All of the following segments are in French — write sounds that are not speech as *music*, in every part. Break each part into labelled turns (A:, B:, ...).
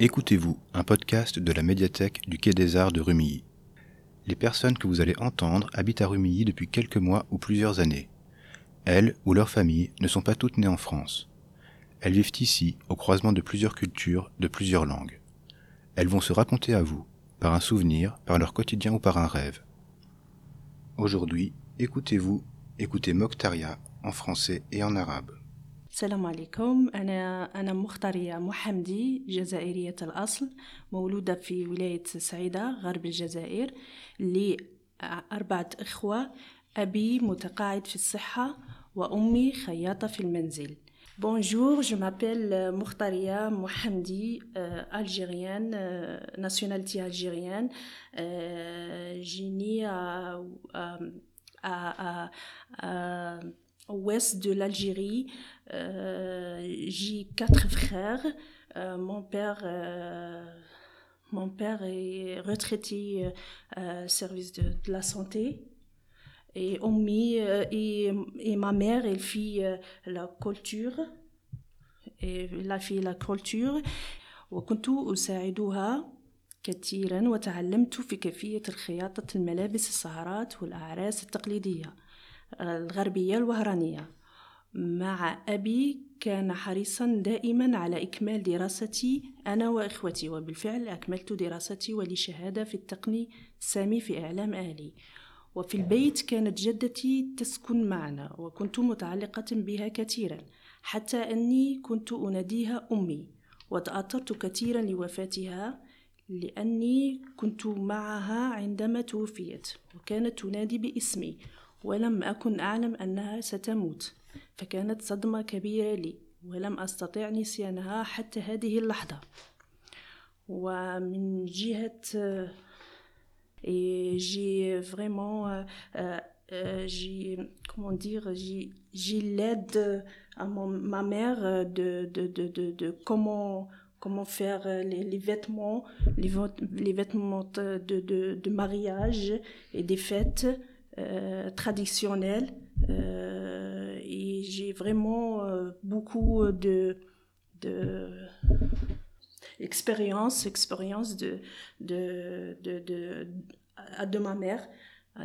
A: Écoutez-vous, un podcast de la médiathèque du Quai des Arts de Rumilly. Les personnes que vous allez entendre habitent à Rumilly depuis quelques mois ou plusieurs années. Elles ou leurs familles ne sont pas toutes nées en France. Elles vivent ici, au croisement de plusieurs cultures, de plusieurs langues. Elles vont se raconter à vous, par un souvenir, par leur quotidien ou par un rêve. Aujourd'hui, écoutez-vous, écoutez Mokhtaria en français et en arabe.
B: السلام عليكم أنا أنا مختارية محمدي جزائرية الأصل مولودة في ولاية سعيدة غرب الجزائر لأربعة إخوة أبي متقاعد في الصحة وأمي خياطة في المنزل Bonjour, je m'appelle Mokhtaria Mohamdi, euh, algérienne, euh, nationalité algérienne. Euh, J'ai né à, à, à, à ouest de l'Algérie. Euh, j'ai quatre frères. Euh, mon père, euh, mon père est retraité service de, de, la santé. Et Omi et, et, ma mère, elle fait la culture. Et la fait la culture. وكنت أساعدها كثيرا وتعلمت في كيفية خياطة الملابس السهرات والأعراس التقليدية الغربية الوهرانية. مع أبي كان حريصا دائما على إكمال دراستي أنا وإخوتي وبالفعل أكملت دراستي ولي شهادة في التقني السامي في إعلام آلي. وفي البيت كانت جدتي تسكن معنا وكنت متعلقة بها كثيرا حتى أني كنت أناديها أمي وتأثرت كثيرا لوفاتها لأني كنت معها عندما توفيت وكانت تنادي باسمي. ولم أكن أعلم أنها ستموت فكانت صدمة كبيرة لي ولم أستطع نسيانها حتى هذه اللحظة ومن جهة et j'ai vraiment euh, euh, j'ai comment dire j'ai j'ai l'aide à mon, ma mère de de, de, de, de comment comment faire les, les vêtements les, les vêtements de, de, de mariage et des fêtes euh, traditionnelle euh, et j'ai vraiment euh, beaucoup de, de expérience, de, de, de, de, de ma mère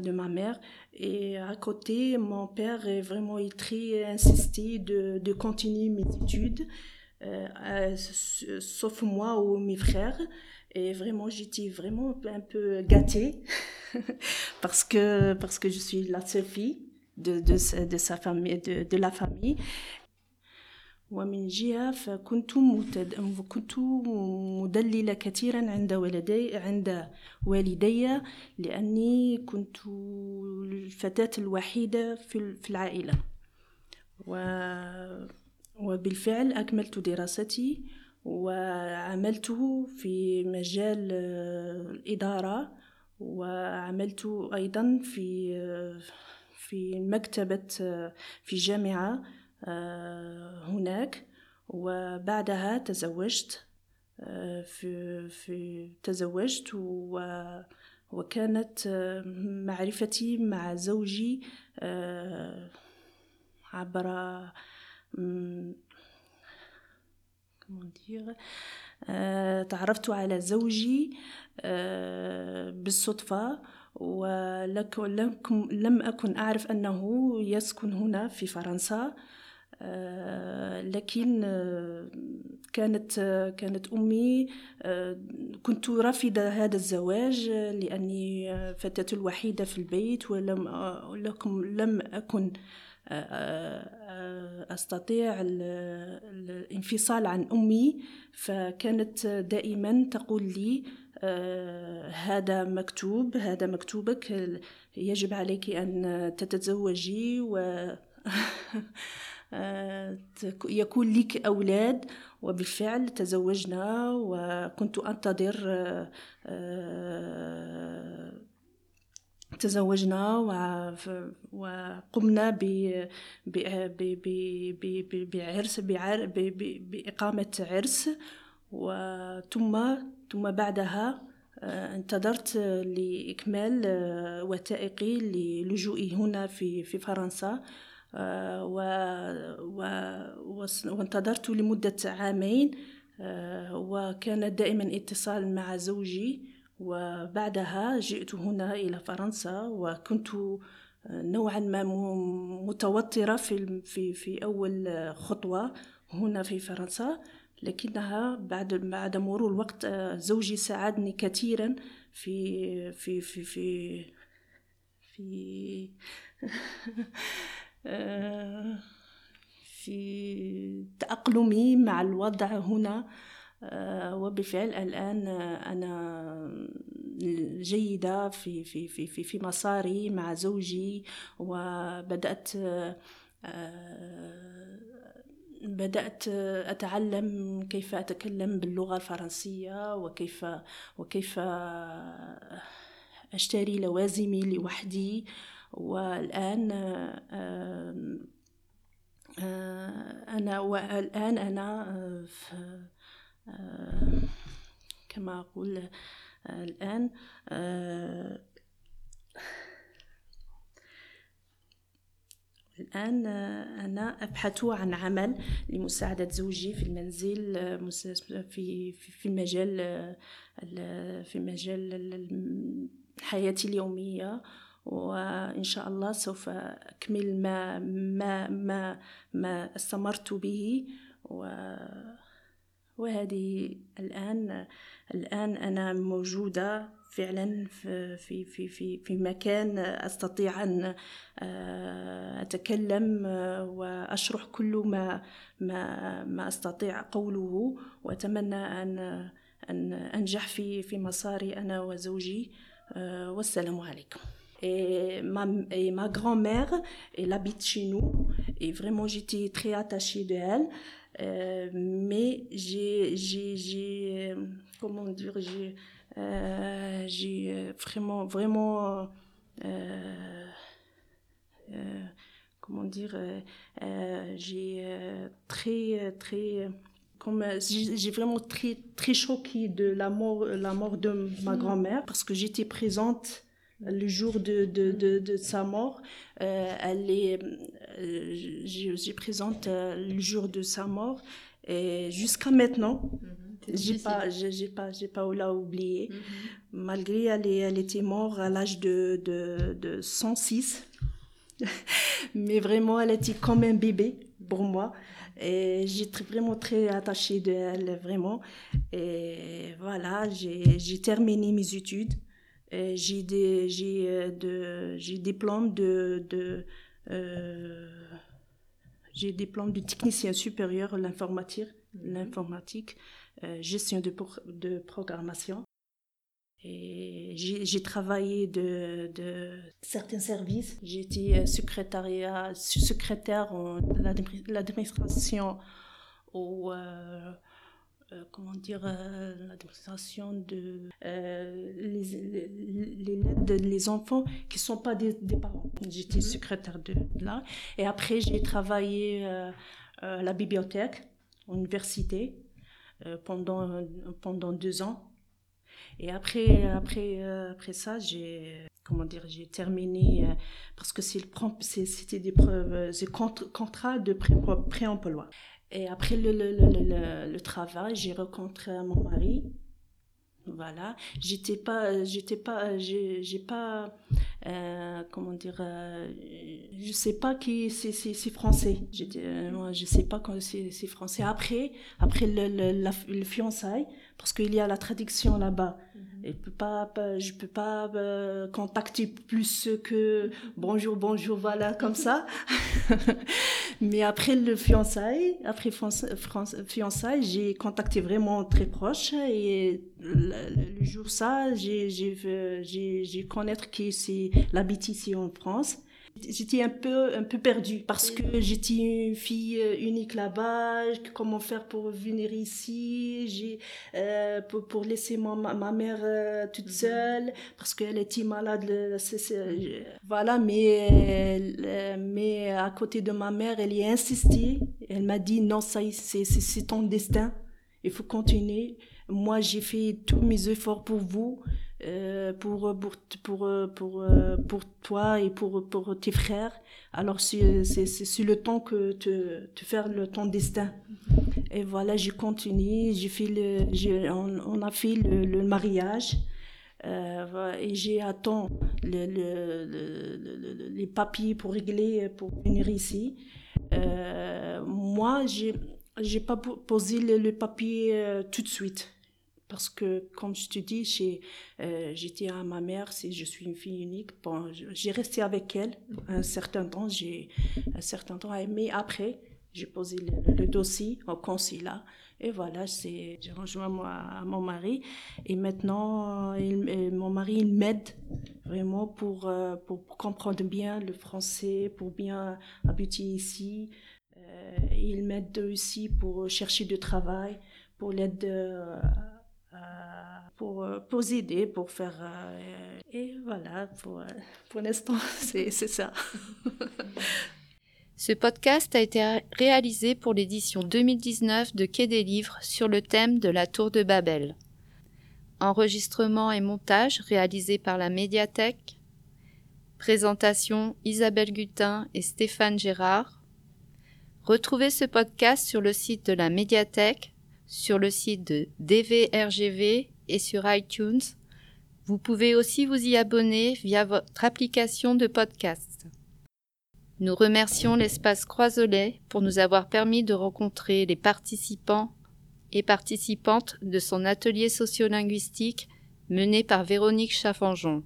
B: de ma mère. Et à côté mon père est vraiment très insisté de, de continuer mes études. euh, sauf moi ou mes frères et vraiment, j'étais vraiment un peu gâtée *laughs* parce que, parce que je suis la seule fille de, de, sa, de sa famille, de, de la famille. ومن جهة فكنت متد... كنت مدللة كثيرا عند ولدي عند والدي لأني كنت الفتاة الوحيدة في في العائلة و... وبالفعل أكملت دراستي وعملت في مجال الإدارة وعملت أيضا في في مكتبة في جامعة هناك. وبعدها تزوجت في في تزوجت و وكانت معرفتي مع زوجي عبر dire? تعرفت على زوجي بالصدفة ولم لم أكن أعرف أنه يسكن هنا في فرنسا لكن كانت كانت أمي كنت رافضة هذا الزواج لأني فتاة الوحيدة في البيت ولم لم أكن أستطيع الانفصال عن أمي فكانت دائما تقول لي هذا مكتوب هذا مكتوبك يجب عليك أن تتزوجي و *laughs* يكون لك أولاد وبالفعل تزوجنا وكنت أنتظر تزوجنا وقمنا بعرس بإقامة عرس وثم ثم بعدها انتظرت لإكمال وثائقي للجوئي هنا في في فرنسا و وانتظرت لمدة عامين وكان دائما اتصال مع زوجي. وبعدها جئت هنا إلى فرنسا وكنت نوعا ما متوترة في في في أول خطوة هنا في فرنسا لكنها بعد بعد مرور الوقت زوجي ساعدني كثيرا في في في في في *laughs* في تأقلمي مع الوضع هنا. وبالفعل الآن أنا جيدة في في في في, في مساري مع زوجي وبدأت بدأت أتعلم كيف أتكلم باللغة الفرنسية وكيف وكيف أشتري لوازمي لوحدي. والآن أنا والآن أنا كما أقول الآن الآن أنا أبحث عن عمل لمساعدة زوجي في المنزل في في مجال في مجال حياتي اليومية وإن شاء الله سوف أكمل ما ما ما ما استمرت به و وهذه الآن الآن أنا موجودة فعلا في في في في مكان أستطيع أن أتكلم وأشرح كل ما ما ما أستطيع قوله وأتمنى أن أن أنجح في في مساري أنا وزوجي والسلام عليكم Et ma, et ma grand-mère, elle habite chez nous. Et vraiment, j'étais très attachée de elle. Euh, mais j'ai, j'ai, j'ai, comment dire, j'ai, euh, j'ai vraiment, vraiment, euh, comment dire, j'ai très, très, comme j'ai vraiment très, très choqué de la mort, la mort de ma grand-mère parce que j'étais présente le jour de, de, de, de sa mort. Euh, elle est, euh, j'ai présente euh, le jour de sa mort et jusqu'à maintenant. Mm-hmm. J'ai pas, j'ai pas, j'ai pas oublié. Mm-hmm. Malgré elle, elle était morte à l'âge de, de, de 106. *laughs* Mais vraiment, elle était comme un bébé pour moi. Et j'étais vraiment très attachée d'elle, vraiment. Et voilà, j'ai terminé mes études. Euh, j'ai des j'ai euh, de j'ai diplôme de de euh, j'ai diplôme de technicien supérieur l'informatique l'informatique gestion de de programmation et j'ai travaillé de, de certains services. J'étais secrétariat, secrétaire en l'administration au, euh, comment dire, euh, l'administration de euh, les, les, les, les, enfants qui ne sont pas des, des parents. J'étais mhm. secrétaire de, là. Et après, j'ai travaillé à la bibliothèque, à l'université, pendant, pendant deux ans. Et après, après, après ça, j'ai comment dire, j'ai terminé parce que c'était des preuves, c'est contrat de pré-emploi. Et après le, le, le, le travail, j'ai rencontré mon mari. Voilà. J'étais pas, j'étais pas, j'ai pas, euh, comment dire, euh, je sais pas qui c'est, français. Euh, moi, je sais pas quand c'est, français. Après, après le, le, le fiançailles, parce qu'il y a la traduction là-bas. Mm-hmm. Et peut pas, pas, je peux pas euh, contacter plus que bonjour, bonjour, voilà, comme ça. *laughs* Mais après le fiançailles, après fiançailles, j'ai contacté vraiment très proche et le, jour ça, j'ai j'ai j'ai connaître que c'est l'habite ici en France. J'étais un peu, un peu perdue parce que j'étais une fille euh, unique là-bas. Comment faire pour venir ici? J'ai euh, pour, pour, laisser ma, ma mère euh, toute mhm. seule parce qu'elle était malade. voilà, mais mais à côté de ma mère, elle y a insisté. Elle m'a dit non, ça c'est ton destin. Il faut continuer. Moi, j'ai fait tous mes efforts pour vous. Euh, pour, pour, pour, pour, pour, toi et pour, pour tes frères. Alors, c'est le temps que te, te faire ton destin. Et voilà, j'ai continué, fait le, on, on, a fait le, mariage. Euh, et j'ai attendu le, le, les papiers pour régler, pour venir ici. Euh, moi, j'ai j'ai pas posé le, papier euh, tout de suite. Parce que comme je te dis euh, j'étais à ma mère si je suis une fille unique. J'ai resté avec elle un certain temps j'ai un certain temps. Mais après j'ai posé le, dossier au consulat. Et voilà j'ai rejoint moi mon mari. Et maintenant il, mon mari il m'aide vraiment euh, pour, pour comprendre bien le français pour bien habiter ici euh, il m'aide aussi pour chercher du travail, pour l'aide euh, euh, pour, pour aider, pour faire. et voilà, pour, pour l'instant, *laughs* c'est ça. *laughs*
C: Ce podcast a été réalisé pour l'édition 2019 de Quai des Livres sur le thème de la Tour de Babel. Enregistrement et montage réalisé par la médiathèque. Présentation Isabelle Gutin et Stéphane Gérard. Retrouvez ce podcast sur le site de la médiathèque, sur le site de DVRGV et sur iTunes. Vous pouvez aussi vous y abonner via votre application de podcast. Nous remercions l'espace Croisolet pour nous avoir permis de rencontrer les participants et participantes de son atelier sociolinguistique mené par Véronique Chaffanjon.